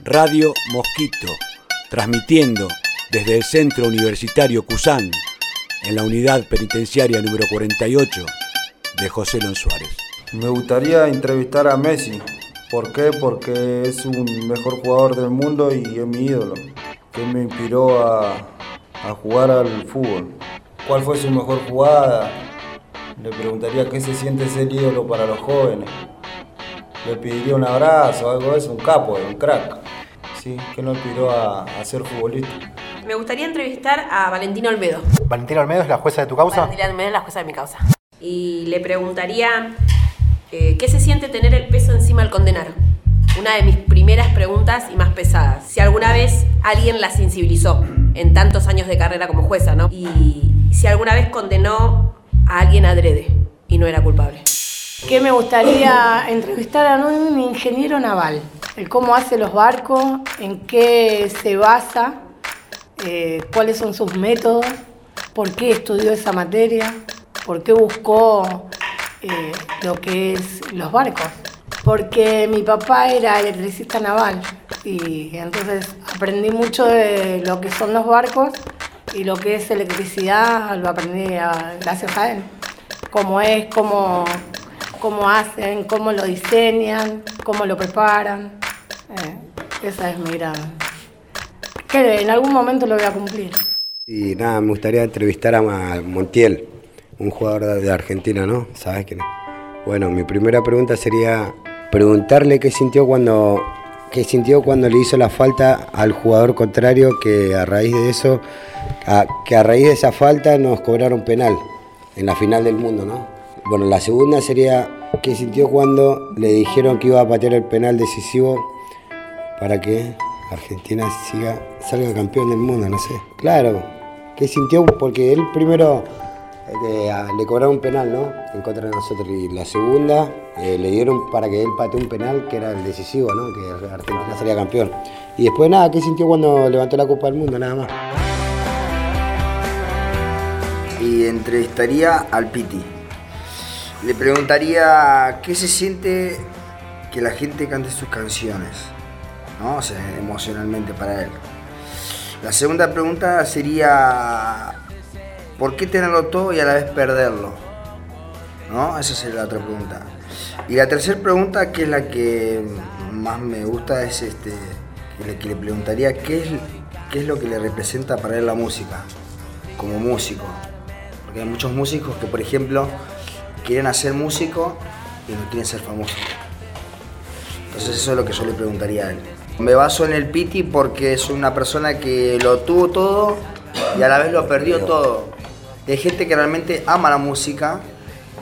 Radio Mosquito, transmitiendo desde el Centro Universitario Cusán, en la unidad penitenciaria número 48 de José Lon Suárez. Me gustaría entrevistar a Messi. ¿Por qué? Porque es un mejor jugador del mundo y es mi ídolo, que me inspiró a, jugar al fútbol. ¿Cuál fue su mejor jugada? Le preguntaría qué se siente ser ídolo para los jóvenes. Le pediría un abrazo, algo de eso, un capo, un crack. Sí, que lo inspiró a, a ser futbolista. Me gustaría entrevistar a Valentina Olmedo. ¿Valentina Olmedo es la jueza de tu causa? Valentina Olmedo es la jueza de mi causa. Y le preguntaría eh, qué se siente tener el peso encima al condenar. Una de mis primeras preguntas y más pesadas. Si alguna vez alguien la sensibilizó en tantos años de carrera como jueza, ¿no? Y si alguna vez condenó a alguien adrede y no era culpable. Que me gustaría entrevistar a un ingeniero naval, el cómo hace los barcos, en qué se basa, eh, cuáles son sus métodos, por qué estudió esa materia, por qué buscó eh, lo que es los barcos. Porque mi papá era electricista naval y entonces aprendí mucho de lo que son los barcos y lo que es electricidad lo aprendí a- gracias a él. Cómo es, cómo, cómo hacen, cómo lo diseñan, cómo lo preparan. Eh, esa es mi gran... Que en algún momento lo voy a cumplir. Y nada, me gustaría entrevistar a Montiel, un jugador de Argentina, ¿no? ¿Sabes quién es? Bueno, mi primera pregunta sería preguntarle qué sintió cuando qué sintió cuando le hizo la falta al jugador contrario que a raíz de eso que a raíz de esa falta nos cobraron penal en la final del mundo, ¿no? Bueno, la segunda sería qué sintió cuando le dijeron que iba a patear el penal decisivo para que Argentina siga, salga campeón del mundo, no sé. Claro, ¿qué sintió? Porque él primero a- le cobraron un penal, ¿no? En contra de nosotros. Y la segunda eh, le dieron para que él patee un penal que era el decisivo, ¿no? Que Argentina salía campeón. Y después nada, ¿qué sintió cuando levantó la Copa del Mundo? Nada más. y entrevistaría al Piti. Le preguntaría qué se siente que la gente cante sus canciones, O sea, emocionalmente para él. La segunda pregunta sería ¿por qué tenerlo todo y a la vez perderlo? ¿No? Esa sería la otra pregunta. Y la tercera pregunta, que es la que más me gusta, es este, que le, que le preguntaría qué es, qué es lo que le representa para él la música, como músico. Porque hay muchos músicos que, por ejemplo, quieren hacer músico y no quieren ser famosos. Entonces eso es lo que yo le preguntaría a él. Me baso en el Piti porque es una persona que lo tuvo todo y a la vez lo perdió todo. Hay gente que realmente ama la música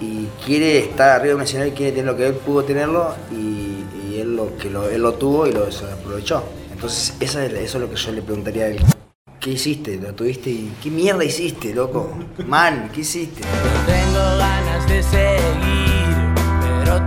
y quiere estar arriba de un escenario y quiere tener lo que él pudo tenerlo y, y él, lo, que lo, él lo tuvo y lo aprovechó. Entonces es- eso es lo que yo le preguntaría a él. ¿Qué hiciste? ¿Lo tuviste? y ¿Qué mierda hiciste, loco? Man, ¿qué hiciste? Tengo ganas de seguir, pero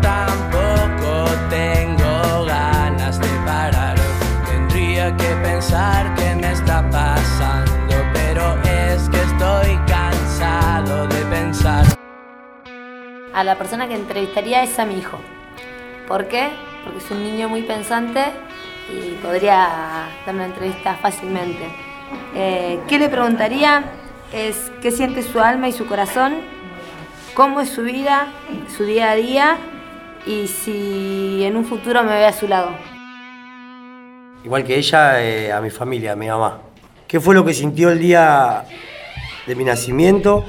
A la persona que entrevistaría es a mi hijo. ¿Por qué? Porque es un niño muy pensante y podría dar una entrevista fácilmente. Eh, ¿Qué le preguntaría? Es qué siente su alma y su corazón, cómo es su vida, su día a día y si en un futuro me ve a su lado. igual que ella, eh, a mi familia, a mi mamá. ¿Qué fue lo que sintió el día de mi nacimiento?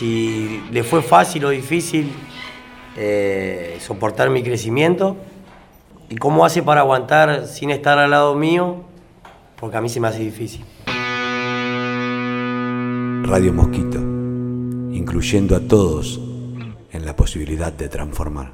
Si le fue fácil o difícil eh, soportar mi crecimiento. ¿Y cómo hace para aguantar sin estar al lado mío? Porque a mí se me hace difícil. Radio Mosquito, incluyendo a todos en la posibilidad de transformar.